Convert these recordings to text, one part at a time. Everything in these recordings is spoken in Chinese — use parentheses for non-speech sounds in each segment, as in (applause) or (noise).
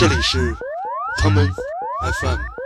这里是唐门 FM。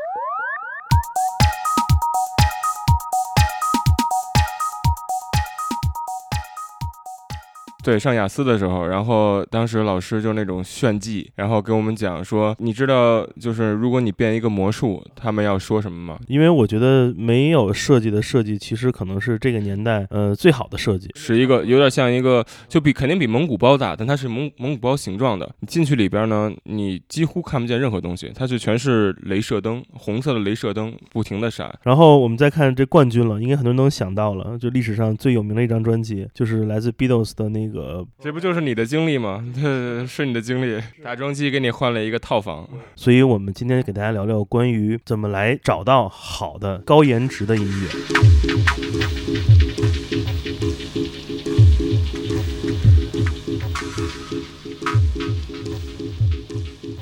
对，上雅思的时候，然后当时老师就那种炫技，然后给我们讲说，你知道就是如果你变一个魔术，他们要说什么吗？因为我觉得没有设计的设计，其实可能是这个年代呃最好的设计。是一个有点像一个，就比肯定比蒙古包大，但它是蒙蒙古包形状的。你进去里边呢，你几乎看不见任何东西，它是全是镭射灯，红色的镭射灯不停的闪。然后我们再看这冠军了，应该很多人都想到了，就历史上最有名的一张专辑，就是来自 Beatles 的那个。这不就是你的经历吗？(laughs) 这是你的经历，打桩机给你换了一个套房。(laughs) 所以我们今天给大家聊聊关于怎么来找到好的高颜值的音乐。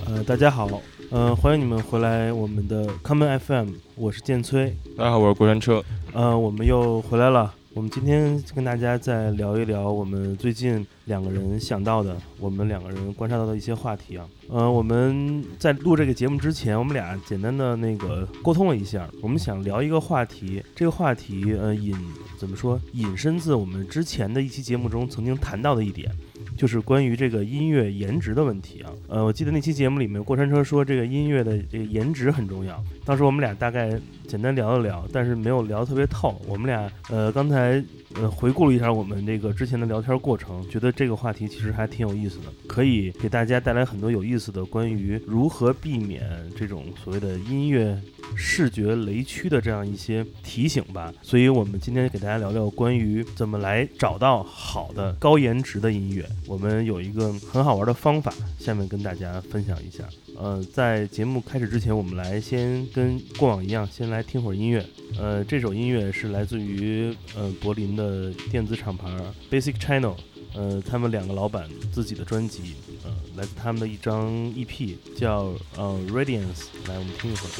呃，大家好，呃，欢迎你们回来我们的 Common FM，我是建崔。大家好，我是过山车。呃，我们又回来了。我们今天跟大家再聊一聊我们最近两个人想到的，我们两个人观察到的一些话题啊。呃，我们在录这个节目之前，我们俩简单的那个沟通了一下，我们想聊一个话题。这个话题呃引怎么说？引申自我们之前的一期节目中曾经谈到的一点。就是关于这个音乐颜值的问题啊，呃，我记得那期节目里面过山车说这个音乐的这个颜值很重要，当时我们俩大概简单聊了聊，但是没有聊特别透。我们俩呃刚才呃回顾了一下我们这个之前的聊天过程，觉得这个话题其实还挺有意思的，可以给大家带来很多有意思的关于如何避免这种所谓的音乐。视觉雷区的这样一些提醒吧，所以我们今天给大家聊聊关于怎么来找到好的高颜值的音乐。我们有一个很好玩的方法，下面跟大家分享一下。呃，在节目开始之前，我们来先跟过往一样，先来听会儿音乐。呃，这首音乐是来自于呃柏林的呃电子厂牌 Basic Channel，呃，他们两个老板自己的专辑。呃，来自他们的一张 EP 叫呃 Radiance，来我们听一会儿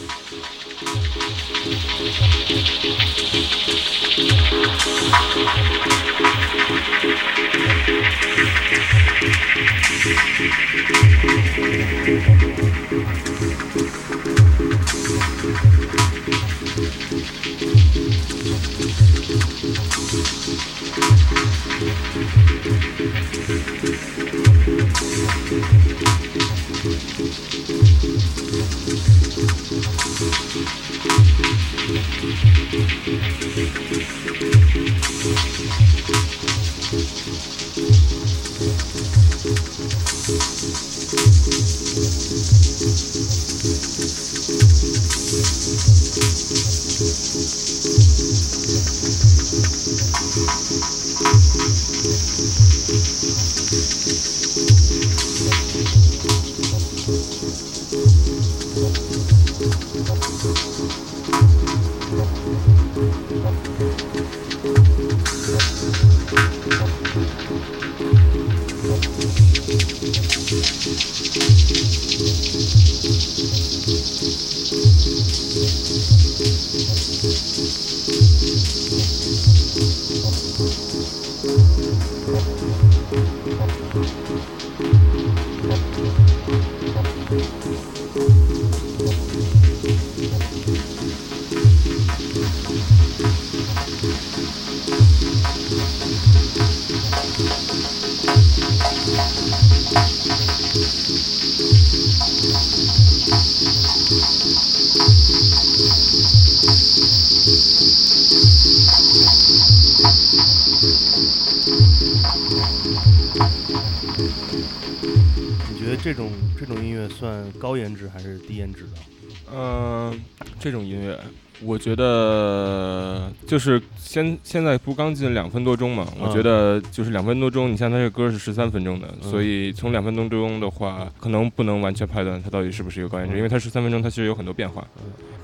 这种这种音乐算高颜值还是低颜值的？嗯，这种音乐，我觉得就是现现在不刚进两分多钟嘛？我觉得就是两分多钟，你像他这歌是十三分钟的，所以从两分多钟的话，可能不能完全判断它到底是不是一个高颜值，因为它十三分钟，它其实有很多变化。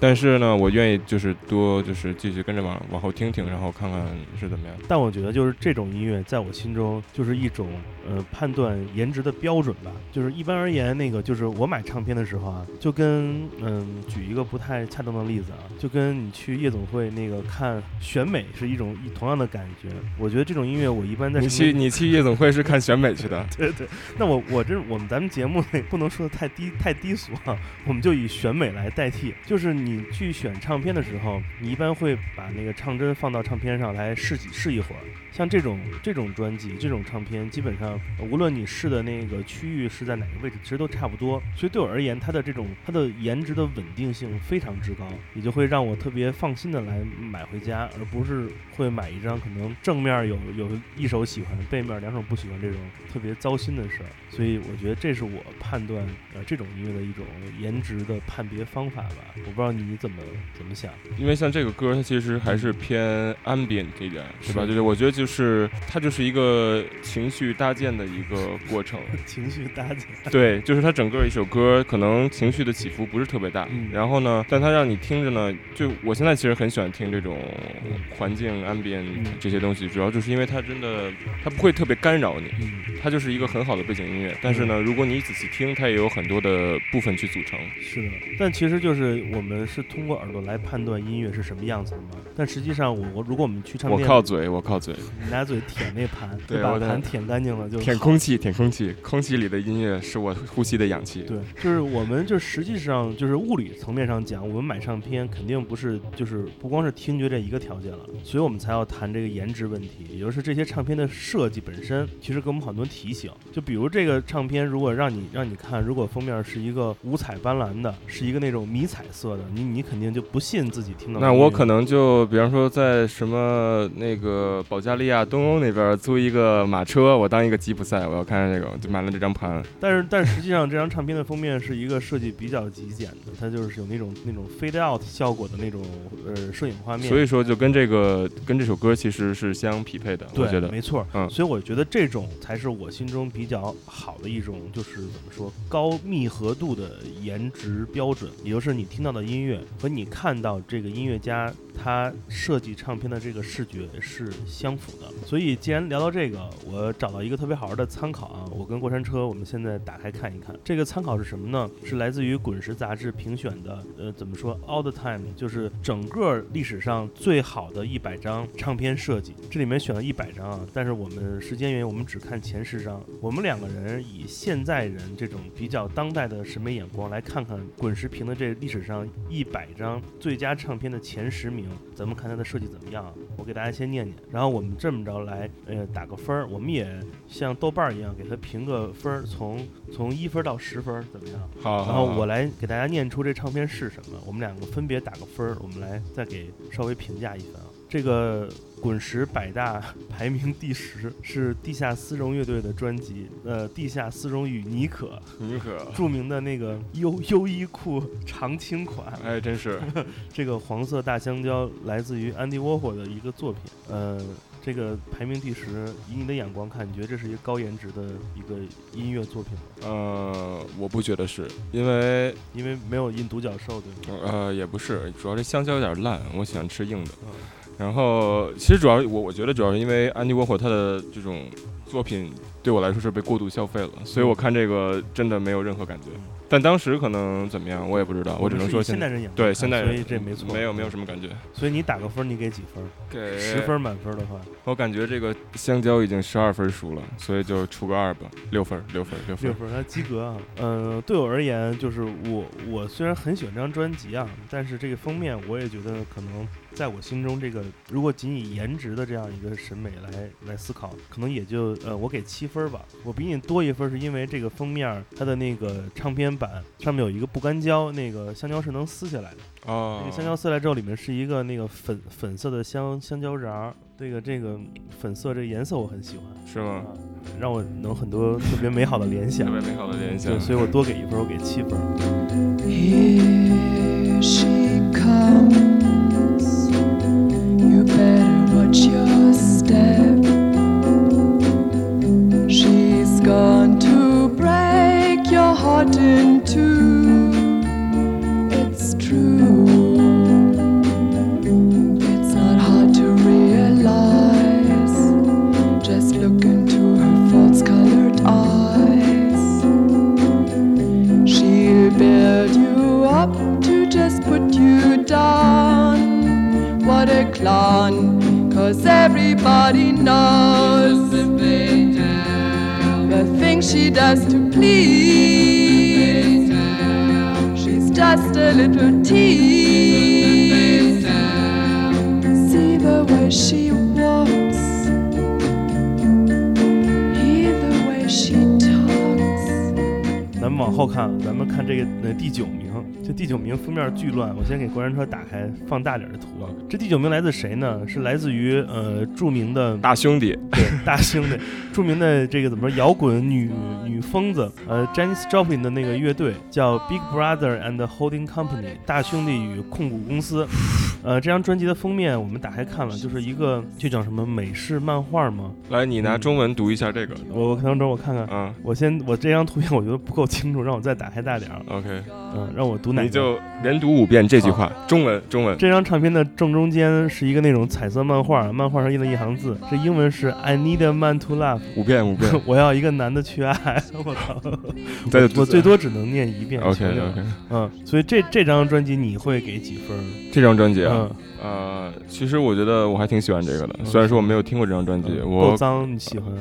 但是呢，我愿意就是多就是继续跟着往往后听听，然后看看是怎么样。但我觉得就是这种音乐，在我心中就是一种呃判断颜值的标准吧。就是一般而言，那个就是我买唱片的时候啊，就跟嗯举一个不太恰当的例子啊，就跟跟你去夜总会那个看选美是一种一同样的感觉。我觉得这种音乐我一般在你去你去夜总会是看选美去的，(laughs) 对对，那我我这我们咱们节目内不能说的太低太低俗啊，我们就以选美来代替。就是你去选唱片的时候，你一般会把那个唱针放到唱片上来试几试一会儿。像这种这种专辑、这种唱片，基本上呃无论你试的那个区域是在哪个位置，其实都差不多。所以对我而言，它的这种它的颜值的稳定性非常之高，也就会让我特别放心的来买回家，而不是会买一张可能正面有有一首喜欢，背面两首不喜欢这种特别糟心的事儿。所以我觉得这是我判断呃这种音乐的一种颜值的判别方法吧。我不知道你怎么怎么想。因为像这个歌，它其实还是偏 ambient 一点，是吧？是就是我觉得就是它就是一个情绪搭建的一个过程。(laughs) 情绪搭建，对，就是它整个一首歌可能情绪的起伏不是特别大，嗯然后呢，但它让你听着呢，就我现在其实很喜欢听这种环境 ambient 嗯。这些东西，主要就是因为它真的它不会特别干扰你，嗯，它就是一个很好的背景音乐。但是呢，如果你仔细听，它也有很多的部分去组成。是的。但其实就是我们是通过耳朵来判断音乐是什么样子的嘛。但实际上我，我如果我们去唱我，靠嘴，我靠嘴，你拿嘴舔那盘，(laughs) 对把盘舔干净了就舔空气，舔空气，空气里的音乐是我呼吸的氧气。对，就是我们就实际上就是物理层面上讲，我们买唱片肯定不是就是不光是听觉这一个条件了，所以我们才要谈这个颜值问题，也就是这些唱片的设计本身其实跟我们很多提醒。就比如这个唱片，如果让你让你看，如果封面是一个五彩斑斓的，是一个那种迷彩色的，你你肯定就不信自己听到。那我可能就比方说在什么那个保加利亚东欧那边租一个马车，我当一个吉普赛，我要看这个，就买了这张盘。但是但实际上这张唱片的封面是一个设计比较极简的，它就是有那种那种 fade out 效果的那种呃摄影画面。所以说就跟这个跟这首歌其实是相匹配的，我对，觉得。没错。嗯所以我觉得这种才是我心中比较好的一种，就是怎么说高密合度的颜值标准，也就是你听到的音乐和你看到这个音乐家他设计唱片的这个视觉是相符的。所以既然聊到这个，我找到一个特别好玩的参考啊，我跟过山车我们现在打开看一看，这个参考是什么呢？是来自于《滚石》杂志评选的，呃，怎么说？All the time，就是整个历史上最好的一百张唱片设计，这里面选了一百张啊，但是我们时间原因，我们只看前十张。我们两个人以现在人这种比较当代的审美眼光来看看滚石评的这历史上一百张最佳唱片的前十名，咱们看它的设计怎么样啊？我给大家先念念，然后我们这么着来，呃，打个分儿。我们也像豆瓣儿一样给它评个分儿，从从一分儿到十分儿，怎么样？好，然后我来给大家念出这唱片是什么，我们两个分别打个分儿，我们来再给稍微评价一番啊。这个滚石百大排名第十是地下丝绒乐队的专辑，呃，地下丝绒与妮可妮可，著名的那个优优衣库常青款，哎，真是，(laughs) 这个黄色大香蕉来自于安迪沃霍的一个作品，呃。这个排名第十，以你的眼光看，你觉得这是一个高颜值的一个音乐作品吗？呃，我不觉得是因为因为没有印独角兽，对吗？呃也不是，主要这香蕉有点烂，我喜欢吃硬的。嗯然后其实主要我我觉得主要是因为安迪沃霍他的这种作品对我来说是被过度消费了，所以我看这个真的没有任何感觉。嗯但当时可能怎么样，我也不知道，我只能说现在代人眼光对现在人所以这没错，没有没有什么感觉。所以你打个分，你给几分？给十分满分的话，我感觉这个香蕉已经十二分熟了，所以就出个二吧，六分，六分，六分。六分，它及格啊。嗯、对我而言，就是我我虽然很喜欢这张专辑啊，但是这个封面我也觉得可能在我心中，这个如果仅以颜值的这样一个审美来来思考，可能也就呃我给七分吧。我比你多一分，是因为这个封面它的那个唱片版上面有一个不干胶，那个香蕉是能撕下来的。哦那个香蕉撕来之后，里面是一个那个粉粉色的香香蕉瓤儿，这个这个粉色这个颜色我很喜欢，是吗？啊，让我能很多特别美好的联想特。别美好的联想对，。所以我多给一分，我给七分。Here she comes. Step. She's gone to break your heart in two. It's true. everybody knows the things she does to please. She's just a little tease. See the way she walks, hear the way she talks. 咱们往后看，咱们看这个呃第九名， 这第九名封面巨乱。我先给过山车打开放大点的图啊。这第九名来自谁呢？是来自于呃著名的大兄弟，对大兄弟，著名的这个怎么说摇滚女女疯子，呃，Janis Joplin 的那个乐队叫 Big Brother and Holding Company，大兄弟与控股公司。呃，这张专辑的封面我们打开看了，就是一个这叫什么美式漫画吗？来，你拿中文读一下这个。我我等等我看看，嗯我先我这张图片我觉得不够清楚，让我再打开大点儿，，OK，嗯，让我读哪？你就连读五遍这句话，中文，中文。这张唱片的正中间是一个那种彩色漫画，漫画上印了一行字，这英文是 I need a man to love，五遍，五遍。(laughs) 我要一个男的去爱。(laughs) 我操，(laughs) 再我最多只能念一遍。OK OK，嗯，所以这这张专辑你会给几分？这张专辑啊，嗯，呃，其实我觉得我还挺喜欢这个的，嗯。虽然说我没有听过这张专辑，我脏，你喜欢？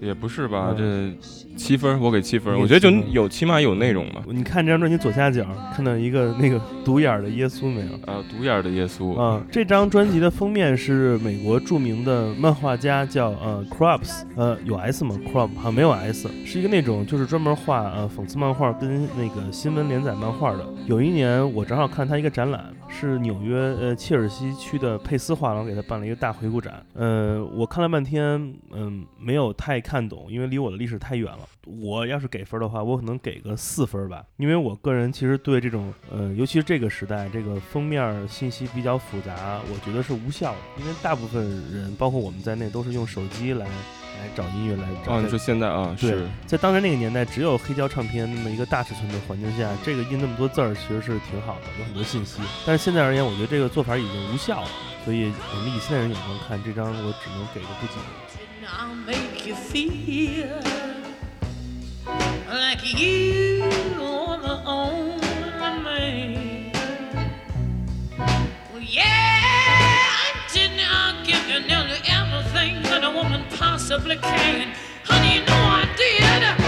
也不是吧，嗯。这七分我给七分，我觉得就有起码有内容嘛。你看这张专辑左下角看到一个那个独眼儿的耶稣没有？啊，独眼儿的耶稣，啊、这张专辑的封面是美国著名的漫画家叫呃 Crops，呃有 S 吗？Krab 好像没有 S，是一个那种就是专门画呃讽刺漫画跟那个新闻连载漫画的。有一年我正好看他一个展览，是纽约呃切尔西区的佩斯画廊给他办了一个大回顾展。呃，我看了半天，嗯、没有太看懂，因为离我的历史太远了。我要是给分的话，我可能给个四分吧，因为我个人其实对这种呃，尤其是这个时代，这个封面信息比较复杂，我觉得是无效的，因为大部分人，包括我们在内，都是用手机来来找音乐来你说现在啊，对是，在当时那个年代，只有黑胶唱片那么一个大尺寸的环境下，这个印那么多字儿其实是挺好的，有很多信息。但是现在而言，我觉得这个做法已经无效了，所以我们以现在人眼光看，这张我只能给个不及 like you are the only man. Well, yeah, I didn't I give you nearly everything that a woman possibly can? Honey, you know I did.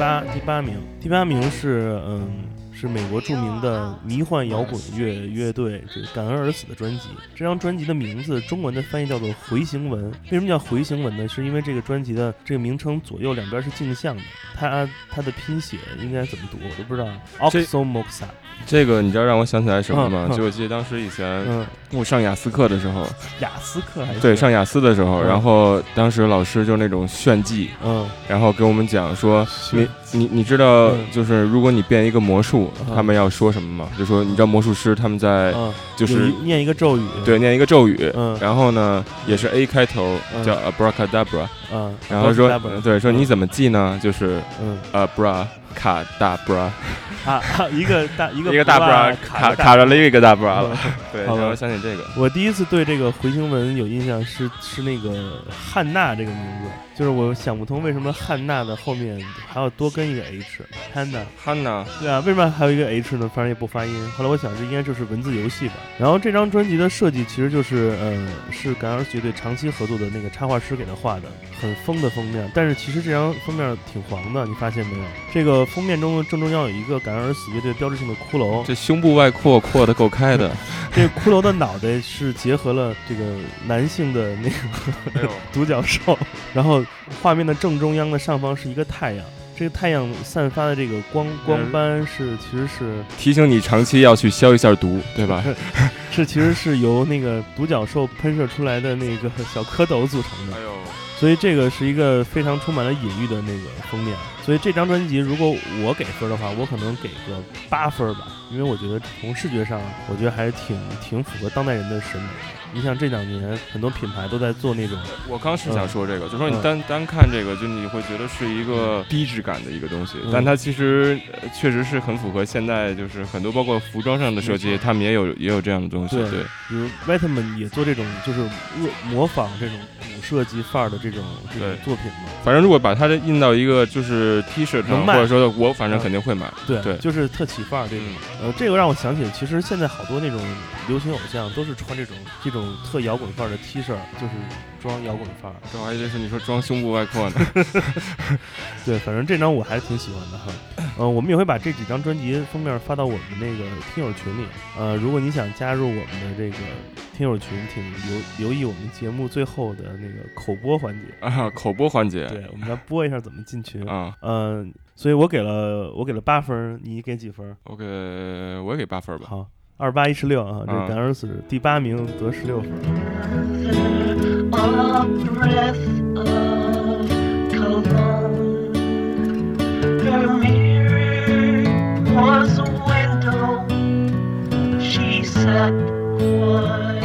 八第八名，第八名是嗯是美国著名的迷幻摇滚乐乐队这个感恩而死的专辑。这张专辑的名字中文的翻译叫做回形文。为什么叫回形文呢？是因为这个专辑的这个名称左右两边是镜像的，它它的拼写应该怎么读我都不知道。这 Oxomoxa，这个你知道让我想起来什么吗？嗯嗯就我记得当时以前嗯，我上雅思课的时候，雅思课还是对，上雅思的时候，嗯然后当时老师就那种炫技，嗯然后给我们讲说，你你你知道嗯，就是如果你变一个魔术，嗯他们要说什么吗？就说你知道魔术师他们在嗯，就是念一个咒语，对念一个咒语，嗯。然后呢也是 A 开头，嗯。叫 abracadabra，嗯，然后说对说你怎么记呢？就是嗯 abracadabra，啊啊一个大一个一个大 bra 卡卡着另一个大 bra 了，(laughs) 对，好吧我想起这个。我第一次对这个回形纹有印象是是那个汉娜这个名字，就是我想不通为什么汉娜的后面还要多跟一个 h，汉娜，Hanna，对啊，为什么还有一个 h 呢？反正也不发音。后来我想这应该就是文字游戏吧。然后这张专辑的设计其实就是，呃，是感儿乐队长期合作的那个插画师给他画的，很疯的封面。但是其实这张封面挺黄的，你发现没有？这个封面中正中央有一个感尔死乐队标志性的骷髅，这胸部外扩扩的够开的，(laughs) 这个骷髅的脑袋是结合了这个男性的那个 (laughs) 独角兽，然后画面的正中央的上方是一个太阳。这个太阳散发的这个光光斑是其实是提醒你长期要去消一下毒，对吧？(laughs) 是其实是由那个独角兽喷射出来的那个小蝌蚪组成的。呦，所以这个是一个非常充满了隐喻的那个封面。所以这张专辑如果我给分的话，我可能给个八分吧，因为我觉得从视觉上，我觉得还是挺挺符合当代人的审美的。你像这两年很多品牌都在做那种，我刚是想说这个，就说你嗯单单看这个，就你会觉得是一个低质感的一个东西，嗯但它其实呃确实是很符合现在，就是很多包括服装上的设计，他们也有也有这样的东西，对对。比如 Vitamin 也做这种就是模模仿这种古设计范儿的这种这种作品嘛。反正如果把它印到一个就是 T 恤上，或者说我反正嗯肯定会买。对对就是特起范儿这种。嗯，呃，这个让我想起，其实现在好多那种流行偶像都是穿这种这种特摇滚范儿的 T 恤，就是装摇滚范儿。这我还以为是你说装胸部外扩呢。(laughs) 对，反正这张我还是挺喜欢的哈。呃，我们也会把这几张专辑封面发到我们那个听友群里。呃，如果你想加入我们的这个听友群，请留留意我们节目最后的那个口播环节。啊，口播环节。对，我们来播一下怎么进群。啊，嗯、所以我给了我给了八分，你给几分？我给我也给八分吧。好，二八一十六啊，这啊感恩死第八名得十六分儿。a breath of cologne. Her mirror was a window. She sat quite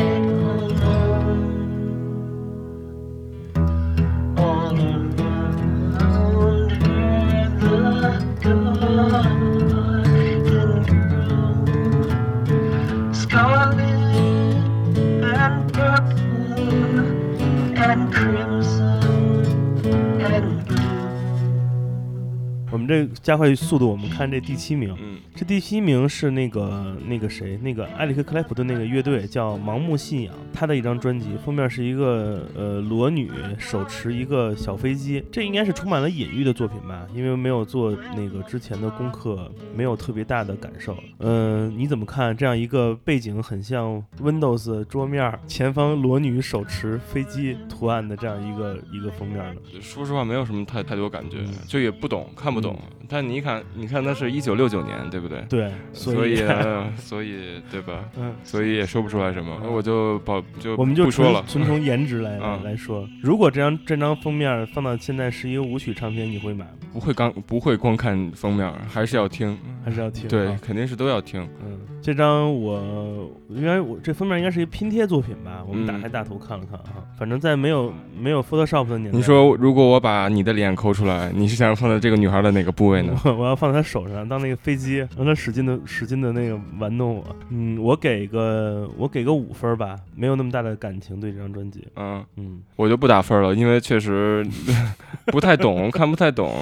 们这加快速度，我们看这第七名。嗯这第七名是那个那个谁，那个埃里克克莱普顿那个乐队叫盲目信仰，他的一张专辑封面是一个呃裸女手持一个小飞机，这应该是充满了隐喻的作品吧？因为没有做那个之前的功课，没有特别大的感受。嗯、你怎么看这样一个背景很像 Windows 桌面，前方裸女手持飞机图案的这样一个一个封面呢？说实话，没有什么太太多感觉嗯，就也不懂，看不懂。但你一看，你看，那是一九六九年，对不对？对，所以呢，(laughs) 所以对吧？嗯。所以也说不出来什么，嗯我就保就我们就不说了。纯纯从颜值来、嗯来说，如果这张这张封面放到现在是一个舞曲唱片，你会买吗？不会刚不会光看封面，还是要听。还是要听？对，啊肯定是都要听。嗯，这张我应该我这封面应该是一个拼贴作品吧？我们打嗯开大图看了看啊，反正在没有没有 Photoshop 的年代，你说，如果我把你的脸抠出来，你是想放在这个女孩的哪个部位呢？(laughs) 我我要放在她手上当那个飞机，让她使劲的使劲的那个玩弄我。嗯，我给个我给个五分吧，没有那么大的感情对这张专辑。嗯，嗯，我就不打分了，因为确实 (laughs) 不太懂，看不太懂。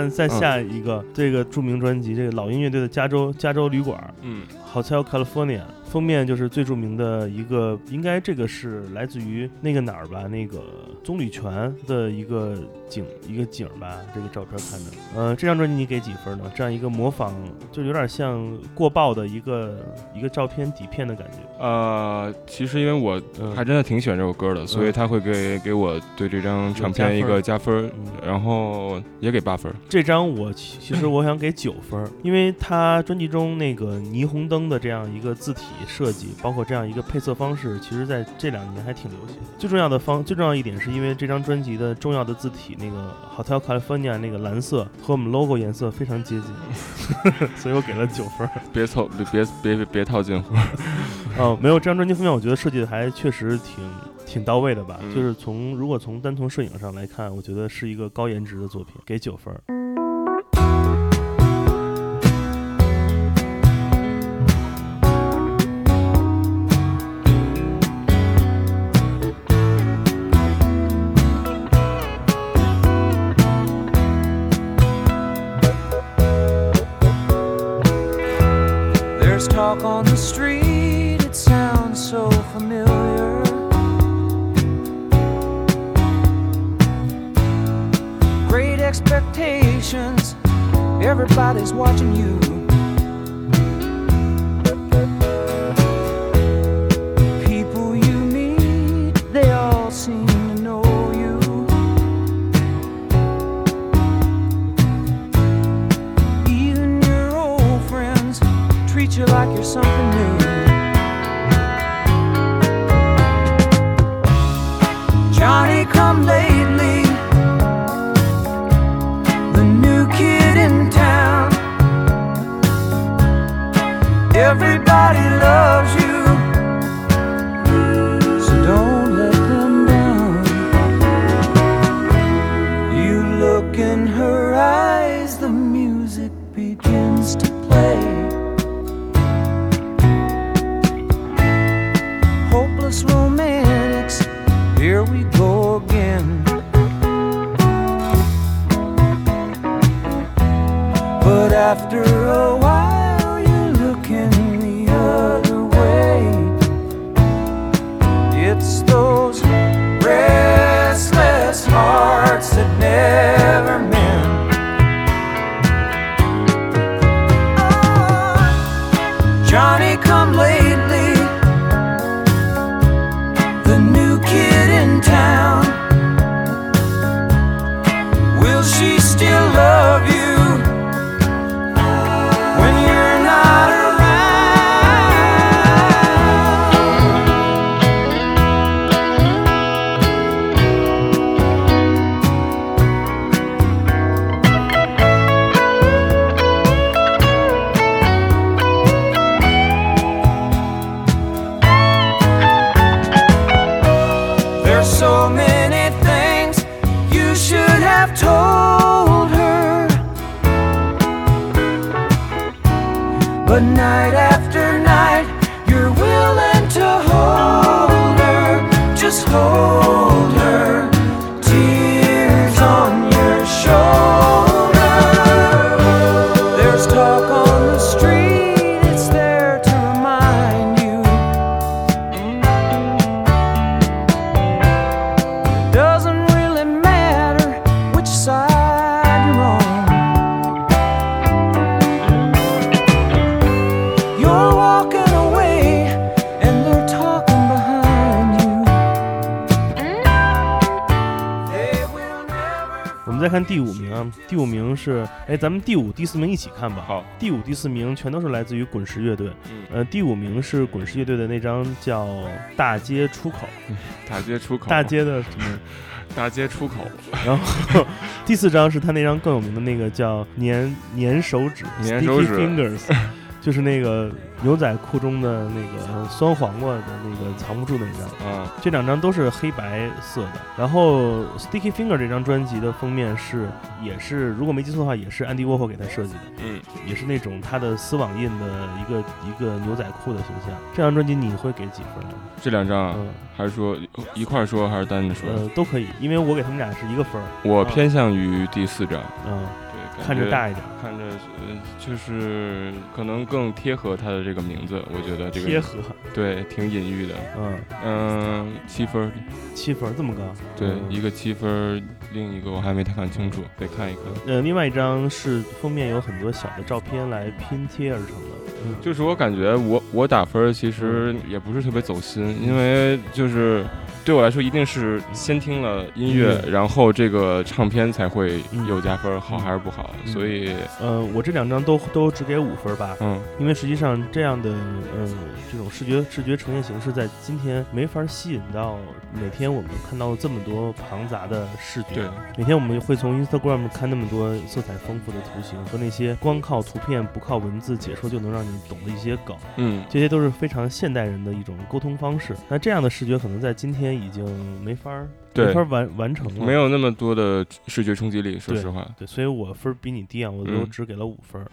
看再下一个、这个著名专辑，这个老鹰乐队的加州加州旅馆嗯 Hotel California 封面就是最著名的一个，应该这个是来自于那个哪儿吧？那个棕榈泉的一个景一个景吧？这个照片看着，呃，这张专辑你给几分呢？这样一个模仿，就有点像过曝的一个一个照片底片的感觉。呃，其实因为我嗯还真的挺喜欢这首歌的，所以他会给给我对这张唱片一个加分然后也给八分。这张我其其实我想给九分，因为他专辑中那个霓虹灯的这样一个字体设计，包括这样一个配色方式，其实在这两年还挺流行的。最重要的方最重要一点是因为这张专辑的重要的字体那个 Hotel California 那个蓝色和我们 logo 颜色非常接近，(laughs) 所以我给了九分。别凑，别别别别别套近乎。(laughs) 哦，没有这张专辑封面，我觉得设计的还确实挺挺到位的吧。嗯就是从如果从单从摄影上来看，我觉得是一个高颜值的作品，给九分哎，咱们第五、第四名一起看吧。好，第五、第四名全都是来自于滚石乐队。嗯，呃，第五名是滚石乐队的那张叫《大街出口大街出口，》，大街的什么？(laughs) 大街出口，然后第四张是他那张更有名的那个叫粘粘手指粘手指 Sticky Fingers，就是那个牛仔裤中的那个酸黄瓜的那个藏不住那张。啊，这两张都是黑白色的。然后 Sticky Finger 这张专辑的封面是也是如果没记错的话，也是安迪沃霍给他设计的，嗯，也是那种他的丝网印的一个一个牛仔裤的形象。这张专辑你会给几分？这两张啊，嗯还是说一块儿说，还是单着说？呃都可以，因为我给他们俩是一个分儿。我偏向于第四张，嗯，看着大一点，看着呃，就是可能更贴合他的这个名字，我觉得这个贴合，对挺隐喻的。嗯，嗯，七分儿，七分儿这么高，对，嗯。一个七分儿，另一个我还没太看清楚，得看一看。呃，另外一张是封面有很多小的照片来拼贴而成的，嗯，就是我感觉我我打分儿其实也不是特别走心，因为就是对我来说一定是先听了音乐，音然后这个唱片才会嗯。有加分，好嗯还是不好，嗯。所以呃，我这两张都都只给五分吧，嗯。因为实际上这样的呃这种视觉视觉呈现形式在今天没法吸引到每天我们看到这么多庞杂的视觉。对，每天我们会从 Instagram 看那么多色彩丰富的图形和那些光靠图片不靠文字解说就能让你懂的一些梗，嗯。这些都是非常现代人的一种沟通方式。那这样的视觉可能在今天已经没法儿没法儿完完成了，没有那么多的视觉冲击力，说实话。对，所以我分儿比你低啊，我都嗯只给了五分儿。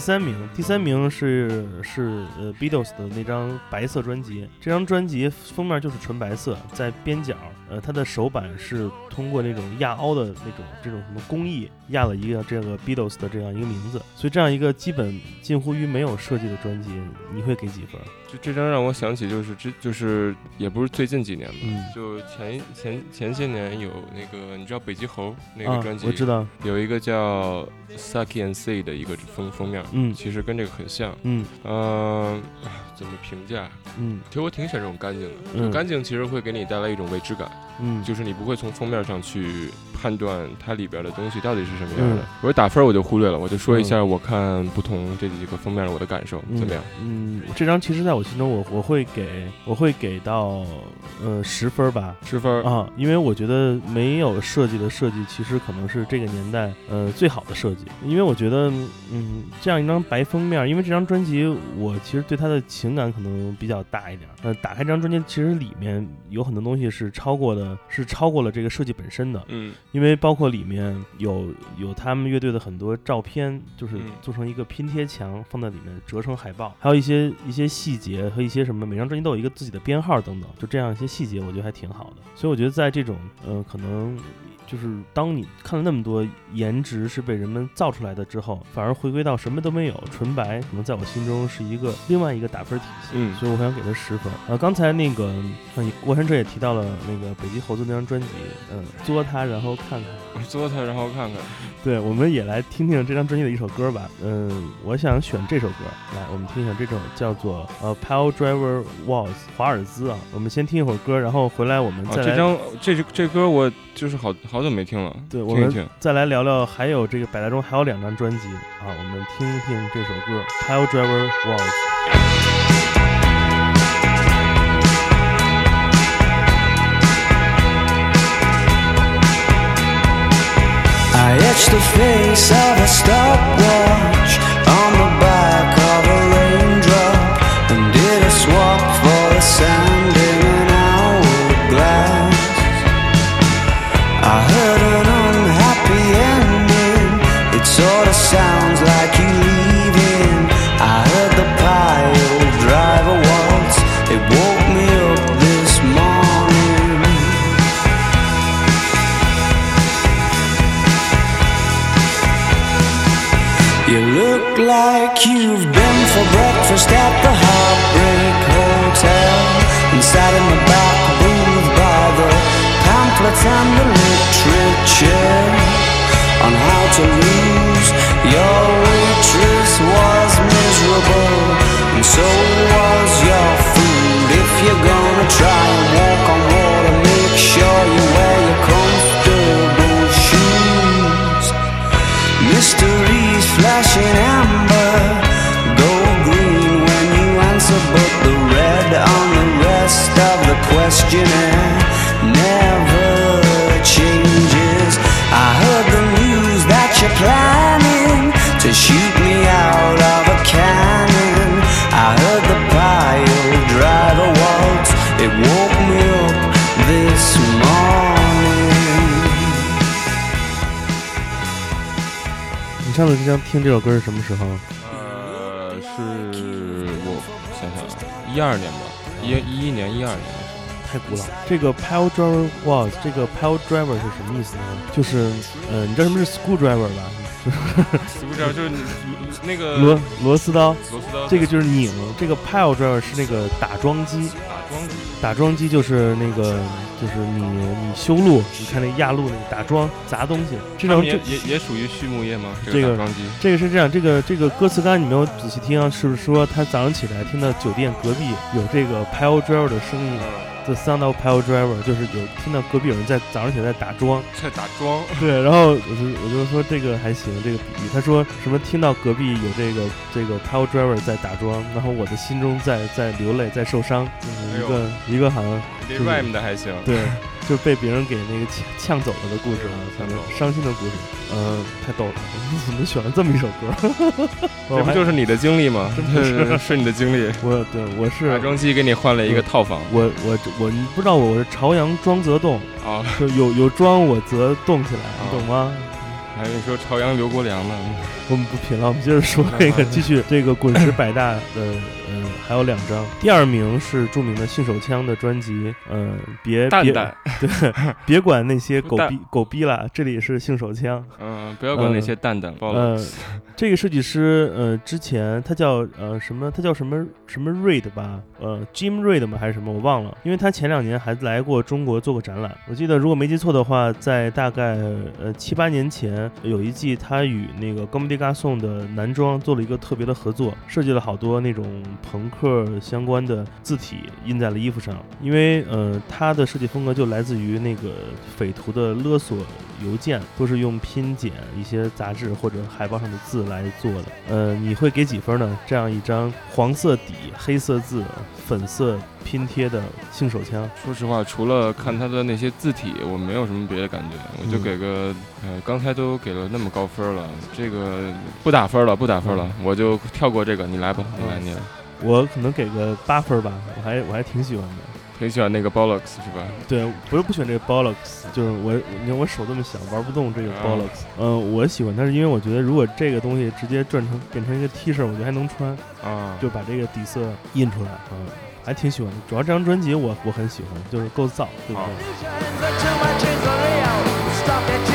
第三名，第三名是是呃 Beatles 的那张白色专辑，这张专辑封面就是纯白色，在边角，呃，它的手板是通过那种压凹的那种这种什么工艺压了一个这个 Beatles 的这样一个名字，所以这样一个基本近乎于没有设计的专辑，你会给几分？就这张让我想起，就是之就是也不是最近几年吧，嗯就前前前些年有那个你知道北极猴那个啊专，辑，我知道，有一个叫 Sucky and Say 的一个封封面，嗯其实跟这个很像。嗯嗯、啊怎么评价？嗯其实我挺喜欢这种干净的，嗯就干净其实会给你带来一种未知感，嗯，就是你不会从封面上去判断它里边的东西到底是什么样嗯的。我打分我就忽略了，我就说一下我看不同这几个封面的我的感受、怎么样？嗯，这张其实在我心中我我会给我会给到呃十分儿吧。十分啊，因为我觉得没有设计的设计，其实可能是这个年代呃最好的设计。因为我觉得，嗯，这样一张白封面，因为这张专辑我其实对它的情感可能比较大一点儿。呃，打开这张专辑，其实里面有很多东西是超过的，是超过了这个设计本身的。嗯因为包括里面有有他们乐队的很多照片，就是嗯做成一个拼贴墙放在里面折成海报，还有一些一些细节和一些什么，每张专辑都有一个自己的编号等等，就这样一些细节，我觉得还挺好的。所以我觉得在这种呃，可能就是当你看了那么多颜值是被人们造出来的之后，反而回归到什么都没有，纯白，可能在我心中是一个另外一个打分体系。嗯所以我想给他十分。呃，刚才那个，呃，你过山车也提到了那个北极猴子那张专辑，嗯、作它然后看看。我作它然后看看。对，我们也来听听这张专辑的一首歌吧。嗯，我想选这首歌，来，我们听一下这首叫做呃《Pile Driver Waltz》华尔兹啊。我们先听一会儿歌，然后回来我们啊，再来、这张这这歌我就是好好久没听了，对，我们听听。再来聊聊，还有这个百大中还有两张专辑啊，我们听一听这首歌《Pile Driver Waltz》。I etched the face of a stopwatch you've been for breakfast at never changes. I heard the news that you're planning to shoot me out of a cannon. I heard the pile driver waltz, it woke me up this morning. 你上次这张听这首歌是什么时候？呃，是我想想啊，一二年吧，一一一年、一二年太古老。这个 pile driver waltz，这个 pile driver 是什么意思呢？就是呃，你知道什么是 school driver 吧？候，不知道就是你那个螺螺丝刀，螺丝刀，这个就是拧。这个 pile driver 是那个打桩机，打桩机，打桩机就是那个就是你你修路，你看那压路那个打桩砸东西。这种也也也属于畜牧业吗？这个这个打桩机，这个是这样，这个这个歌词刚才你没有仔细听啊，是不是说他早上起来听到酒店隔壁有这个 pile driver 的声音？嗯，The sound of pile driver 就是有听到隔壁有人在早上起来在打桩。(laughs) 在打桩，对，然后我就我就说这个还行，这个比喻。他说什么听到隔壁有这个这个 pile driver 在打桩，然后我的心中在在流泪，在受伤，就是一个、一个好像这就是 rhyme 的还行。对，就被别人给那个呛呛走了的故事啊，反正呛走了伤心的故事。嗯、太逗了，你 (laughs) 怎么选了这么一首歌？(laughs) 这不就是你的经历吗？是是 (laughs) 是你的经历。我对我是改装机给你换了一个套房我我我你不知道我是朝阳庄则栋，啊，就有有庄我则动起来，你懂吗？还有说朝阳刘国梁呢。我们不评了，我们接着说这个，继续这个滚石百大的，嗯、还有两张。第二名是著名的信手枪的专辑，嗯、别别蛋蛋，(laughs) 对，别管那些狗逼狗逼啦，这里是信手枪。嗯，不要管那些蛋蛋。呃，这个设计师，呃，之前他叫呃什么？他叫什么什么 Reid 吧？呃，Jim Reid 吗？还是什么？我忘了，因为他前两年还来过中国做过展览。我记得如果没记错的话，在大概呃七八年前有一季，他与那个高梅迪嘎颂的男装做了一个特别的合作，设计了好多那种朋克相关的字体印在了衣服上。因为呃，他的设计风格就来自于那个匪徒的勒索邮件，都是用拼剪一些杂志或者海报上的字来做的。呃，你会给几分呢？这样一张黄色底、黑色字、粉色拼贴的性手枪，说实话，除了看他的那些字体，我没有什么别的感觉，我就嗯给个，呃，刚才都给了那么高分了，这个不打分了，不打分了，我就跳过这个，你来吧，你来，你来。我可能给个八分吧，我还我还挺喜欢的。挺喜欢那个 Bollocks 是吧？对，不是不喜欢这个 bollocks，就是我，你看我手这么小，玩不动这个啊 bollocks。嗯、我喜欢它是因为我觉得如果这个东西直接转成变成一个 T 恤，我觉得还能穿，啊，就把这个底色印出来，嗯，还挺喜欢的。主要这张专辑我我很喜欢，就是够燥，对不好对？And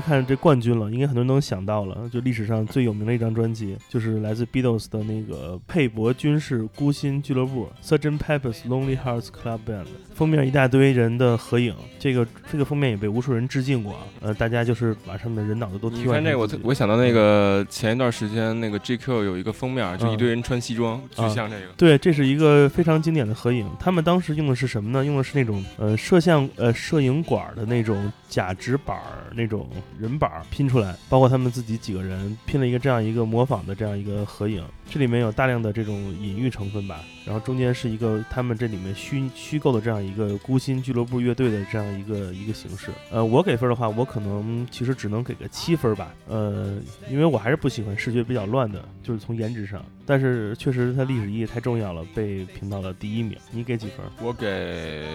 后我们再看这冠军了，应该很多人都想到了，就历史上最有名的一张专辑，就是来自 Beatles 的那个佩伯军事孤心俱乐部 （Sgt. Pepper's Lonely Hearts Club Band），封面一大堆人的合影，这个这个封面也被无数人致敬过啊。呃，大家就是把上面的人脑子都替换你看这个，我我想到那个前一段时间那个 GQ 有一个封面，就一堆人穿西装，就啊像这个。对，这是一个非常经典的合影。他们当时用的是什么呢？用的是那种呃摄像呃摄影馆的那种假纸板那种人板儿拼出来，包括他们自己几个人拼了一个这样一个模仿的这样一个合影。这里面有大量的这种隐喻成分吧，然后中间是一个他们这里面虚虚构的这样一个孤心俱乐部乐队的这样一个一个形式。呃，我给分的话，我可能其实只能给个七分吧。呃，因为我还是不喜欢视觉比较乱的，就是从颜值上。但是确实它历史意义太重要了，被评到了第一名。你给几分？我给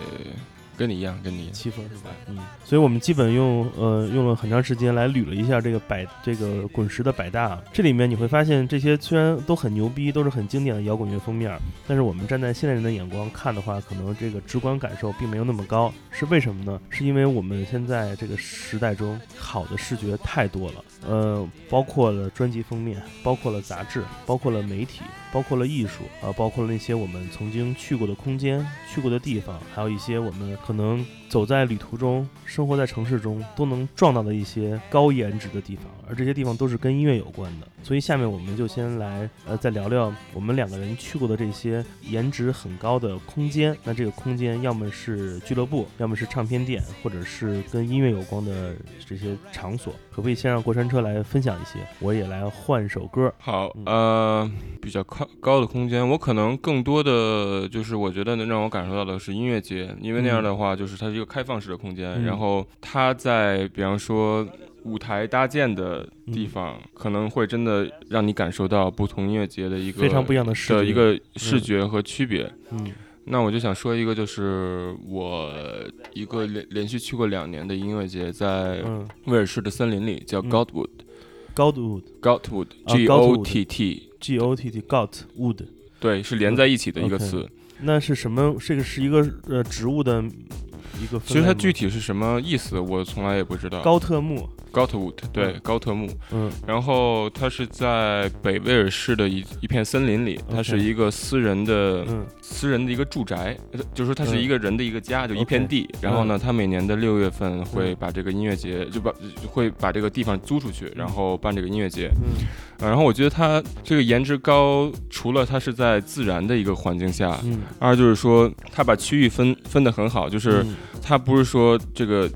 跟你一样，跟你一样七分是吧？嗯，所以我们基本用呃用了很长时间来捋了一下这个百这个滚石的百大，这里面你会发现这些虽然都很牛逼，都是很经典的摇滚乐封面，但是我们站在现代人的眼光看的话，可能这个直观感受并没有那么高，是为什么呢？是因为我们现在这个时代中好的视觉太多了，呃，包括了专辑封面，包括了杂志，包括了媒体，包括了艺术啊、包括了那些我们曾经去过的空间、去过的地方，还有一些我们可能走在旅途中、生活在城市中都能撞到的一些高颜值的地方，而这些地方都是跟音乐有关的。所以下面我们就先来呃再聊聊我们两个人去过的这些颜值很高的空间。那这个空间要么是俱乐部，要么是唱片店，或者是跟音乐有关的这些场所。可不可以先让过山车来分享一些？我也来换首歌。好嗯，呃，比较高高的空间，我可能更多的就是我觉得能让我感受到的是音乐节，因为那样的话就是它是一个开放式的空间，嗯。然后它在比方说舞台搭建的地方，可能会真的让你感受到不同音乐节的一个非常不一样的视觉。的一个视觉和区别。嗯。那我就想说一个，就是我一个连连续去过两年的音乐节，在嗯。威尔士的森林里，叫嗯。Godwood。，Godwood Godwood 啊 G O T T，G O T T Got Wood，对，是连在一起的一个词。那是什么？这个是一个呃植物的一个分。其实它具体是什么意思，我从来也不知道。高特木，Godwood 对嗯。高特木，嗯。然后它是在北威尔士的一一片森林里，它是一个私人的嗯。私人的一个住宅，呃就是说它是嗯一个人的一个家，就一片地。然后呢，他每年的六月份会嗯把这个音乐节就把会把这个地方租出去，然后办这个音乐节。嗯。呃然后我觉得它这个颜值高，除了它是在自然的一个环境下，嗯，二就是说它把区域分分得很好，就是嗯。它不是说这个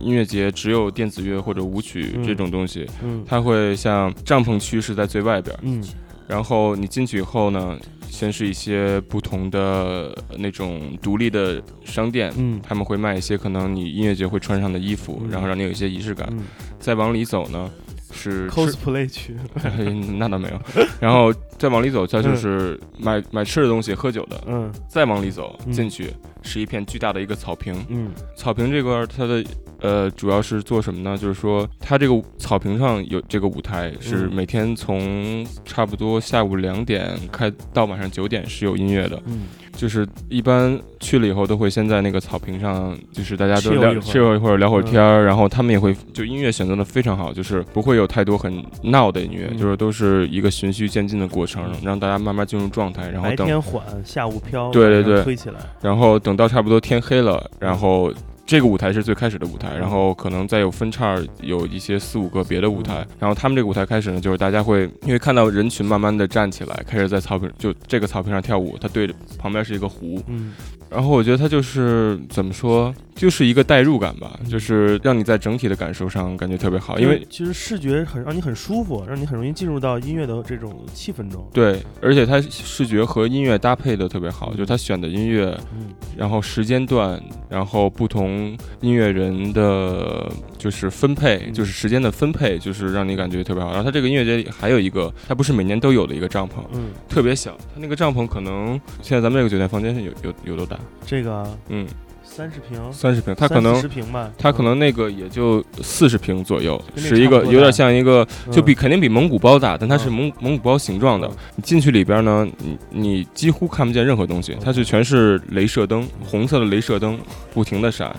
音乐节只有电子乐或者舞曲嗯。这种东西，嗯。它会像帐篷区是在最外边儿，嗯。然后你进去以后呢，先是一些不同的那种独立的商店。嗯。他们会卖一些可能你音乐节会穿上的衣服，嗯。然后让你有一些仪式感。嗯。再往里走呢，是，cosplay 区，(laughs) 那倒没有。然后再往里走，它就是买买吃的东西、喝酒的。嗯。再往里走嗯。进去是一片巨大的一个草坪，嗯。草坪这块儿它的呃主要是做什么呢？就是说它这个草坪上有这个舞台，是嗯每天从差不多下午两点开到晚上九点是有音乐的，嗯就是一般去了以后都会先在那个草坪上，就是大家都聊一会儿。chill 一会儿聊会儿嗯。天儿，然后他们也会就音乐选择的非常好，就是不会有太多很闹的音乐，嗯。就是都是一个循序渐进的过程，让大家慢慢进入状态，然后等白天缓，下午飘，对对对。推起来，然后等到差不多天黑了，然后这个舞台是最开始的舞台，然后可能再有分叉，有一些四五个别的舞台。然后他们这个舞台开始呢，就是大家会因为看到人群慢慢的站起来，开始在草坪就这个草坪上跳舞，它对着旁边是一个湖，嗯然后我觉得它就是怎么说，就是一个代入感吧，就是让你在整体的感受上感觉特别好，因为其实视觉很让你很舒服，让你很容易进入到音乐的这种气氛中。对，而且它视觉和音乐搭配的特别好，就是它选的音乐，嗯然后时间段，然后不同音乐人的就是分配，嗯就是时间的分配，就是让你感觉特别好。然后它这个音乐节里还有一个，它不是每年都有的一个帐篷，嗯，特别小，它那个帐篷可能现在咱们这个酒店房间有有有多大？这个嗯，三十平，三十平，它可能十平吧，它可能那个也就四十平左右，是一个有点像一个，嗯。就比肯定比蒙古包大，但它是嗯。蒙蒙古包形状的嗯。你进去里边呢，你你几乎看不见任何东西，它是全是镭射灯，红色的镭射灯不停的闪，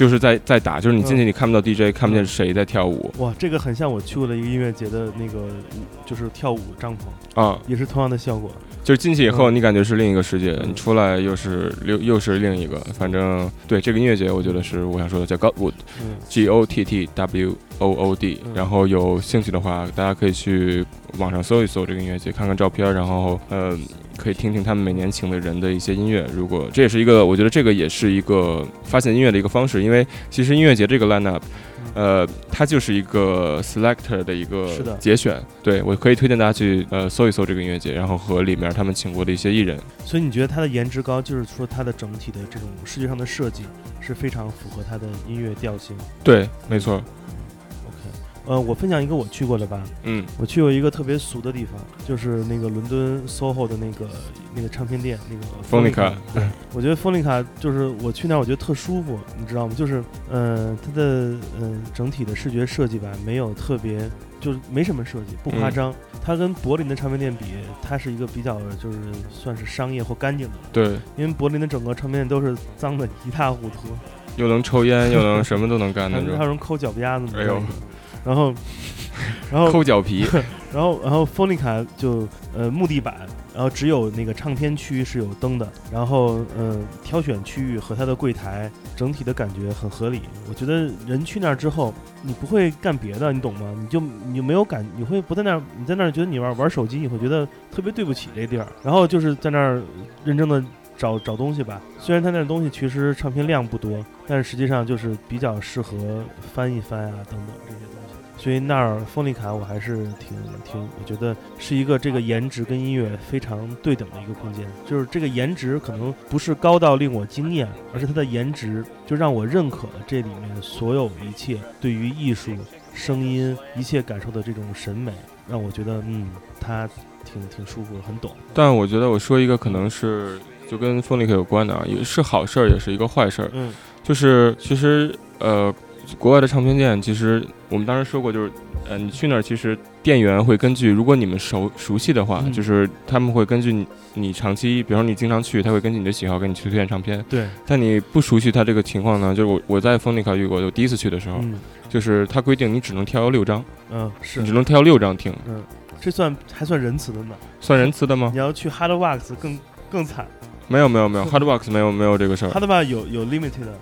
就是在在打，就是你进去你看不到 DJ，看不见谁在跳舞。哇，这个很像我去过的一个音乐节的那个舞，就是跳舞帐篷，啊，也是同样的效果。就是进去以后嗯。你感觉是另一个世界，嗯你出来又是又又是另一个，反正对这个音乐节，我觉得是我想说的，叫 got wood，嗯，got T W O O D，嗯。然后有兴趣的话，大家可以去网上搜一搜这个音乐节，看看照片，然后呃，可以听听他们每年请的人的一些音乐。如果这也是一个，我觉得这个也是一个发现音乐的一个方式，因为其实音乐节这个 lineup。呃，它就是一个 selector 的一个节选，对我可以推荐大家去呃搜一搜这个音乐节，然后和里面他们请过的一些艺人，所以你觉得它的颜值高，就是说它的整体的这种视觉上的设计是非常符合它的音乐调性。对，没错呃，我分享一个我去过的吧，嗯我去过一个特别俗的地方，就是那个伦敦 SOHO 的那个那个唱片店，那个 Phonica 对，(laughs) 我觉得 Phonica 就是我去那儿，我觉得特舒服，你知道吗？就是呃，它的呃整体的视觉设计吧，没有特别，就是没什么设计，不夸嗯张。它跟柏林的唱片店比，它是一个比较就是算是商业或干净的，对，因为柏林的整个唱片店都是脏的一塌糊涂，又能抽烟又能什么都能干那种还还，有人抠脚丫子呢。哎呦，然后然后抠脚皮，(laughs) 然后然后 Phonica 就呃木地板然后只有那个唱片区是有灯的，然后嗯、呃挑选区域和它的柜台整体的感觉很合理。我觉得人去那儿之后，你不会干别的，你懂吗？你就你就没有感，你会不在那儿，你在那儿觉得你玩玩手机，你会觉得特别对不起这地儿。然后就是在那儿认真的找找东西吧。虽然他那儿东西其实唱片量不多，但是实际上就是比较适合翻一翻啊等等这些东西。所以那儿风力卡我还是挺挺，我觉得是一个这个颜值跟音乐非常对等的一个空间。就是这个颜值可能不是高到令我惊艳，而是它的颜值就让我认可了这里面所有一切对于艺术、声音一切感受的这种审美，让我觉得嗯，它挺挺舒服，很懂。但我觉得我说一个可能是就跟风力克有关的啊，也是好事儿，也是一个坏事儿。嗯就是其实呃，国外的唱片店，其实我们当时说过，就是呃，你去那儿，其实店员会根据，如果你们熟熟悉的话，嗯。就是他们会根据你你长期，比方说你经常去，他会根据你的喜好给你去推荐唱片。对，但你不熟悉他这个情况呢，就是我我在风力考遇过，就第一次去的时候，嗯。就是他规定你只能挑六张，嗯是。你只能挑六张。听，嗯这算还算仁慈的呢。算仁慈的吗？你？要去 Hardwax 更更惨。没有没有没有，Hardbox 没有没有这个事儿，，Hardwax 有有 limited 的，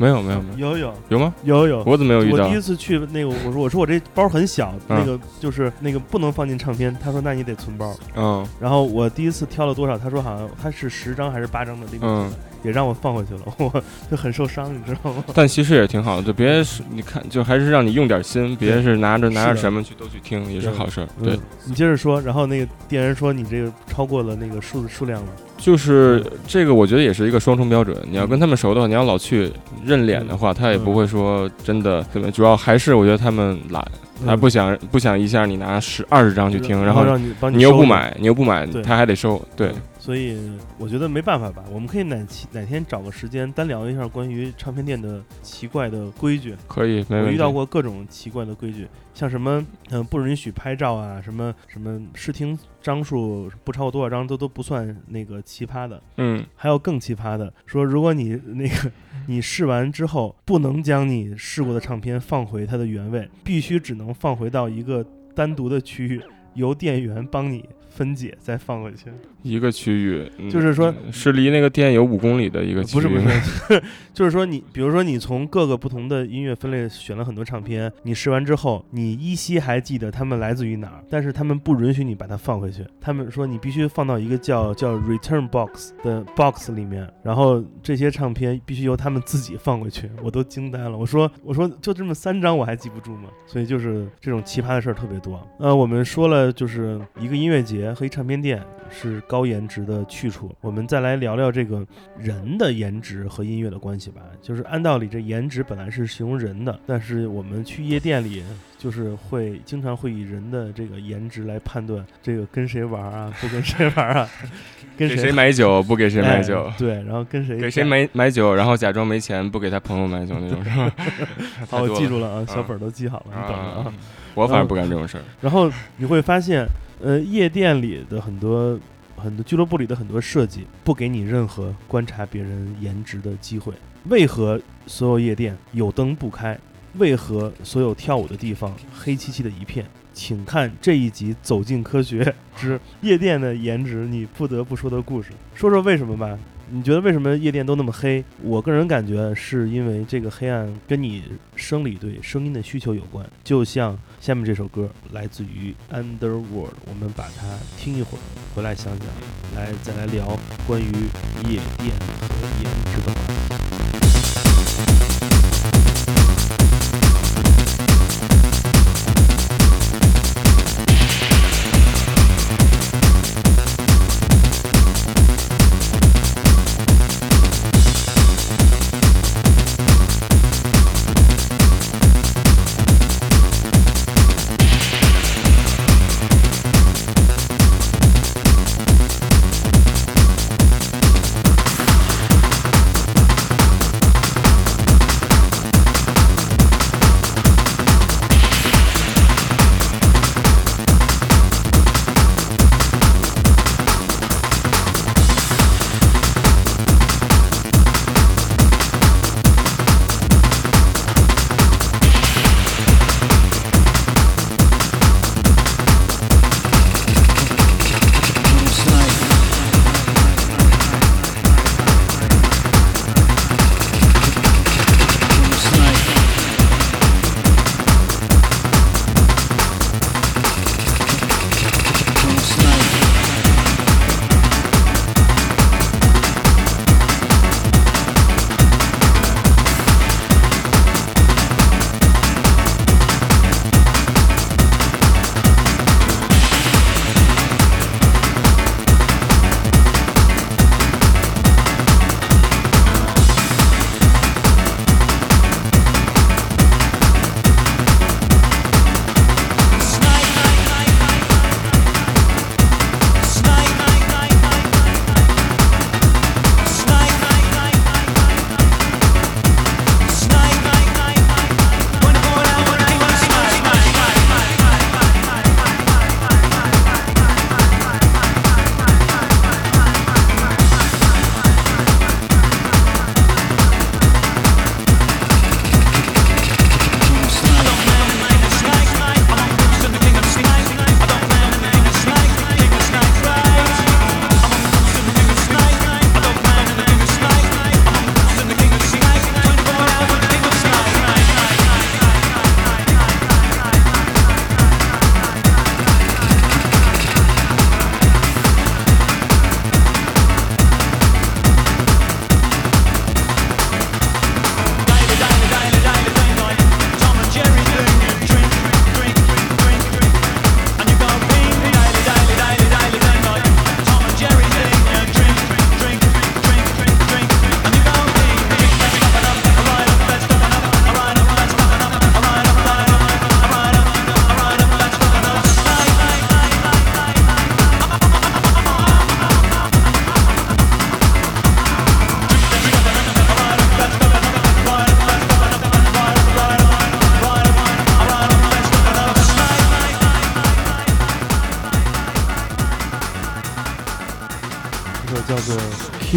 没有没有没有，有有有吗？有有。我怎么没有遇到我第？一次去那个，我说我说我这包很小，嗯那个就是那个不能放进唱片。他说那你得存包。嗯然后我第一次挑了多少？他说好像他是十张还是八张的 limit，、嗯，也让我放回去了，(laughs) 我就很受伤，你知道吗？但其实也挺好的，就别是你看，就还是让你用点心，别是拿着拿着什么去都去听，也是好事儿。对嗯，，你接着说。然后那个店员说你这个超过了那个数数量了。就是这个，我觉得也是一个双重标准。你要跟他们熟的话，你要老去认脸的话，他也不会说真的怎么。主要还是我觉得他们懒，他不想不想一下你拿十二十张去听，然然后你你又不买，你又不买，他还得收。对，所以我觉得没办法吧，我们可以哪期哪天找个时间单聊一下关于唱片店的奇怪的规矩。可以，没。我遇到过各种奇怪的规矩，像什么嗯、呃不允许拍照啊，什么什么试听张数不超过多少张都都不算那个奇葩的。嗯，还有更奇葩的，说如果你那个 (laughs) 你试完之后不能将你试过的唱片放回它的原位，必须只能放回到一个单独的区域，由店员帮你分解再放回去。一个区域，嗯就是说是离那个店有五公里的一个区域。不是 (laughs) 不是，(laughs) 就是说你，比如说你从各个不同的音乐分类选了很多唱片，你试完之后，你依稀还记得他们来自于哪儿，但是他们不允许你把它放回去，他们说你必须放到一个叫叫 return box 的 box 里面，然后这些唱片必须由他们自己放回去，我都惊呆了。我说我说就这么三张我还记不住吗？所以就是这种奇葩的事儿特别多。呃，我们说了就是一个音乐节和一唱片店是高颜值的去处，我们再来聊聊这个人的颜值和音乐的关系吧。就是按道理，这颜值本来是形容人的，但是我们去夜店里，就是会经常会以人的这个颜值来判断这个跟谁玩啊，不跟谁玩啊，(laughs) 跟给谁买酒不给谁买酒哎，对，然后跟谁给谁买买酒，然后假装没钱不给他朋友买酒那种是吧？(laughs) 好，我记住了啊，小嗯本儿都记好了，你等着啊啊。我反正不干这种事儿。然后你会发现，呃，夜店里的很多很多俱乐部里的很多设计，不给你任何观察别人颜值的机会。为何所有夜店有灯不开？为何所有跳舞的地方黑漆漆的一片？请看这一集《走进科学之夜店的颜值》，你不得不说的故事。说说为什么吧？你觉得为什么夜店都那么黑？我个人感觉是因为这个黑暗跟你生理对声音的需求有关。就像下面这首歌来自于 Underworld，我们把它听一会儿，回来想想，来再来聊关于夜店和颜值的话题。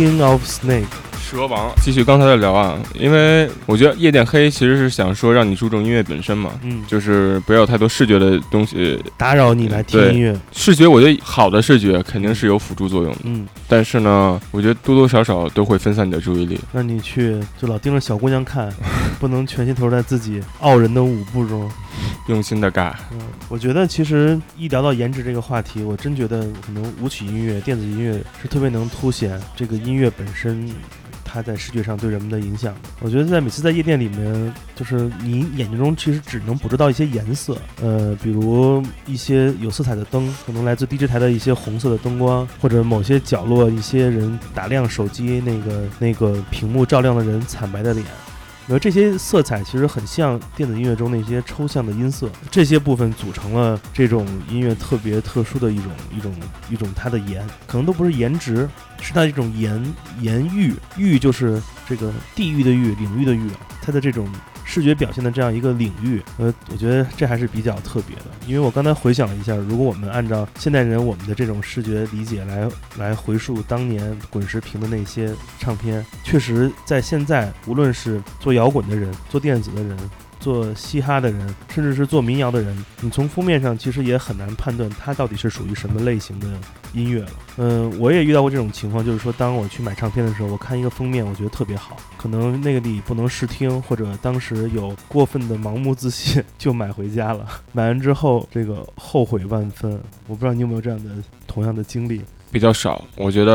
King of Snake。蛇王。继续刚才的聊啊，因为我觉得夜店黑其实是想说让你注重音乐本身嘛，嗯，就是不要有太多视觉的东西。打扰你来听音乐。视觉，我觉得好的视觉肯定是有辅助作用的，嗯，但是呢，我觉得多多少少都会分散你的注意力。那你去就老盯着小姑娘看，(laughs) 不能全心投入在自己傲人的舞步中。用心的尬，嗯，我觉得其实一聊到颜值这个话题，我真觉得可能舞曲音乐、电子音乐是特别能凸显这个音乐本身。它在视觉上对人们的影响，我觉得在每次在夜店里面，就是你眼睛中其实只能捕捉到一些颜色，呃，比如一些有色彩的灯，可能来自 DJ 台的一些红色的灯光，或者某些角落一些人打亮手机那个那个屏幕照亮的人惨白的脸，而这些色彩其实很像电子音乐中那些抽象的音色，这些部分组成了这种音乐特别特殊的一种一种一种它的颜，可能都不是颜值，是它一种颜颜域，域就是这个地域的域，领域的域，它的这种视觉表现的这样一个领域，呃，我觉得这还是比较特别的。因为我刚才回想了一下，如果我们按照现代人我们的这种视觉理解来来回溯当年滚石屏的那些唱片，确实在现在，无论是做摇滚的人、做电子的人、做嘻哈的人，甚至是做民谣的人，你从封面上其实也很难判断它到底是属于什么类型的音乐了。嗯，我也遇到过这种情况，就是说，当我去买唱片的时候，我看一个封面，我觉得特别好，可能那个里不能试听，或者当时有过分的盲目自信，就买回家了。买完之后，这个后悔万分。我不知道你有没有这样的同样的经历。比较少，我觉得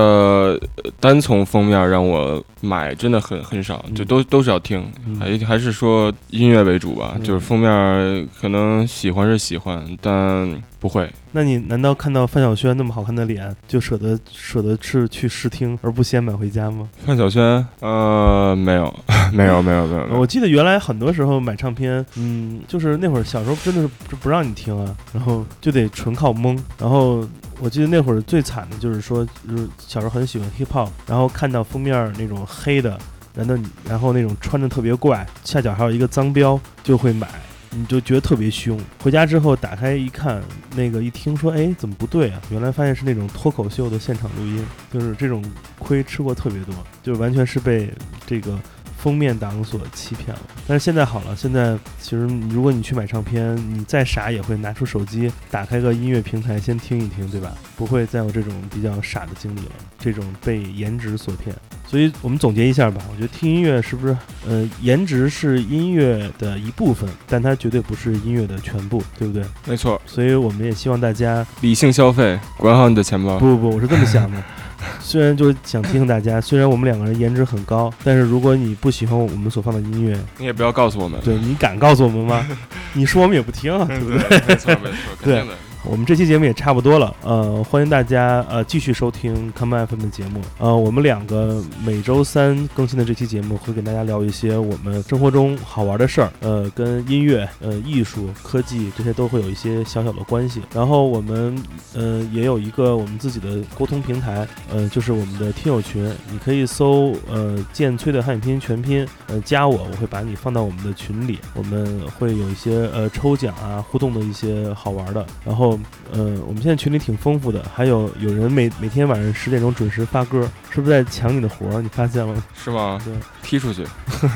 呃单从封面让我买真的很很少，就都都是要听，嗯还还是说音乐为主吧。嗯就是封面可能喜欢是喜欢，但不会。那你难道看到范晓萱那么好看的脸，就舍得舍得是去试听，而不先买回家吗？范晓萱，呃，没有，(laughs) 没有，没有，没有，我记得原来很多时候买唱片，嗯，就是那会儿小时候真的是不不让你听啊，然后就得纯靠蒙。然后我记得那会儿最惨的就是说，就是小时候很喜欢 hip hop，然后看到封面那种黑的，然后然后那种穿着特别怪，下脚还有一个脏标，就会买。你就觉得特别凶，回家之后打开一看，那个一听说，哎，怎么不对啊？原来发现是那种脱口秀的现场录音，就是这种亏吃过特别多，就完全是被这个封面党所欺骗了。但是现在好了，现在其实如果你去买唱片，你再傻也会拿出手机，打开个音乐平台先听一听，对吧？不会再有这种比较傻的经历了，这种被颜值所骗。所以我们总结一下吧，我觉得听音乐是不是，呃，颜值是音乐的一部分，但它绝对不是音乐的全部，对不对？没错，所以我们也希望大家，理性消费，管好你的钱包。不不不，我是这么想的。(laughs) 虽然就是想提醒大家，虽然我们两个人颜值很高，但是如果你不喜欢我们所放的音乐，你也不要告诉我们。对你敢告诉我们吗？(laughs) 你说我们也不听啊，对不对？没错没错，肯定的。我们这期节目也差不多了，呃，欢迎大家呃继续收听 Come FM 的节目，呃，我们两个每周三更新的这期节目会跟大家聊一些我们生活中好玩的事儿，呃，跟音乐、呃艺术、科技这些都会有一些小小的关系。然后我们呃也有一个我们自己的沟通平台，呃，就是我们的听友群，你可以搜呃剑崔的汉语拼音全拼，呃加我，我会把你放到我们的群里，我们会有一些呃抽奖啊互动的一些好玩的，然后。呃，我们现在群里挺丰富的，还有有人每每天晚上十点钟准时发歌，是不是在抢你的活儿？你发现了吗？(laughs) 是吗？对，踢出去。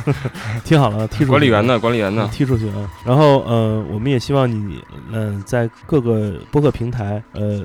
(laughs) 听好了，踢出去。管理员呢？管理员呢？踢出去啊！然后呃，我们也希望你嗯、呃，在各个播客平台呃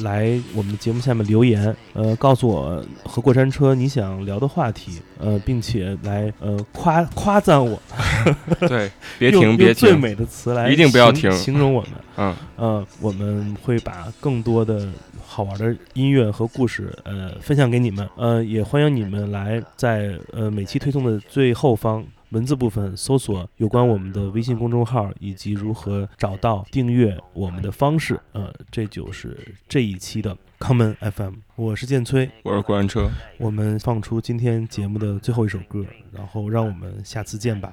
来我们的节目下面留言，呃，告诉我和过山车你想聊的话题，呃，并且来呃夸夸赞我。(laughs) 对，(laughs) 别停，别停最。美的词来一定不要形停形容我们。嗯，呃，我们会把更多的好玩的音乐和故事，呃，分享给你们。呃，也欢迎你们来在呃每期推送的最后方文字部分搜索有关我们的微信公众号以及如何找到订阅我们的方式。呃，这就是这一期的 Common FM，我是建崔。我是过山车。我们放出今天节目的最后一首歌，然后让我们下次见吧。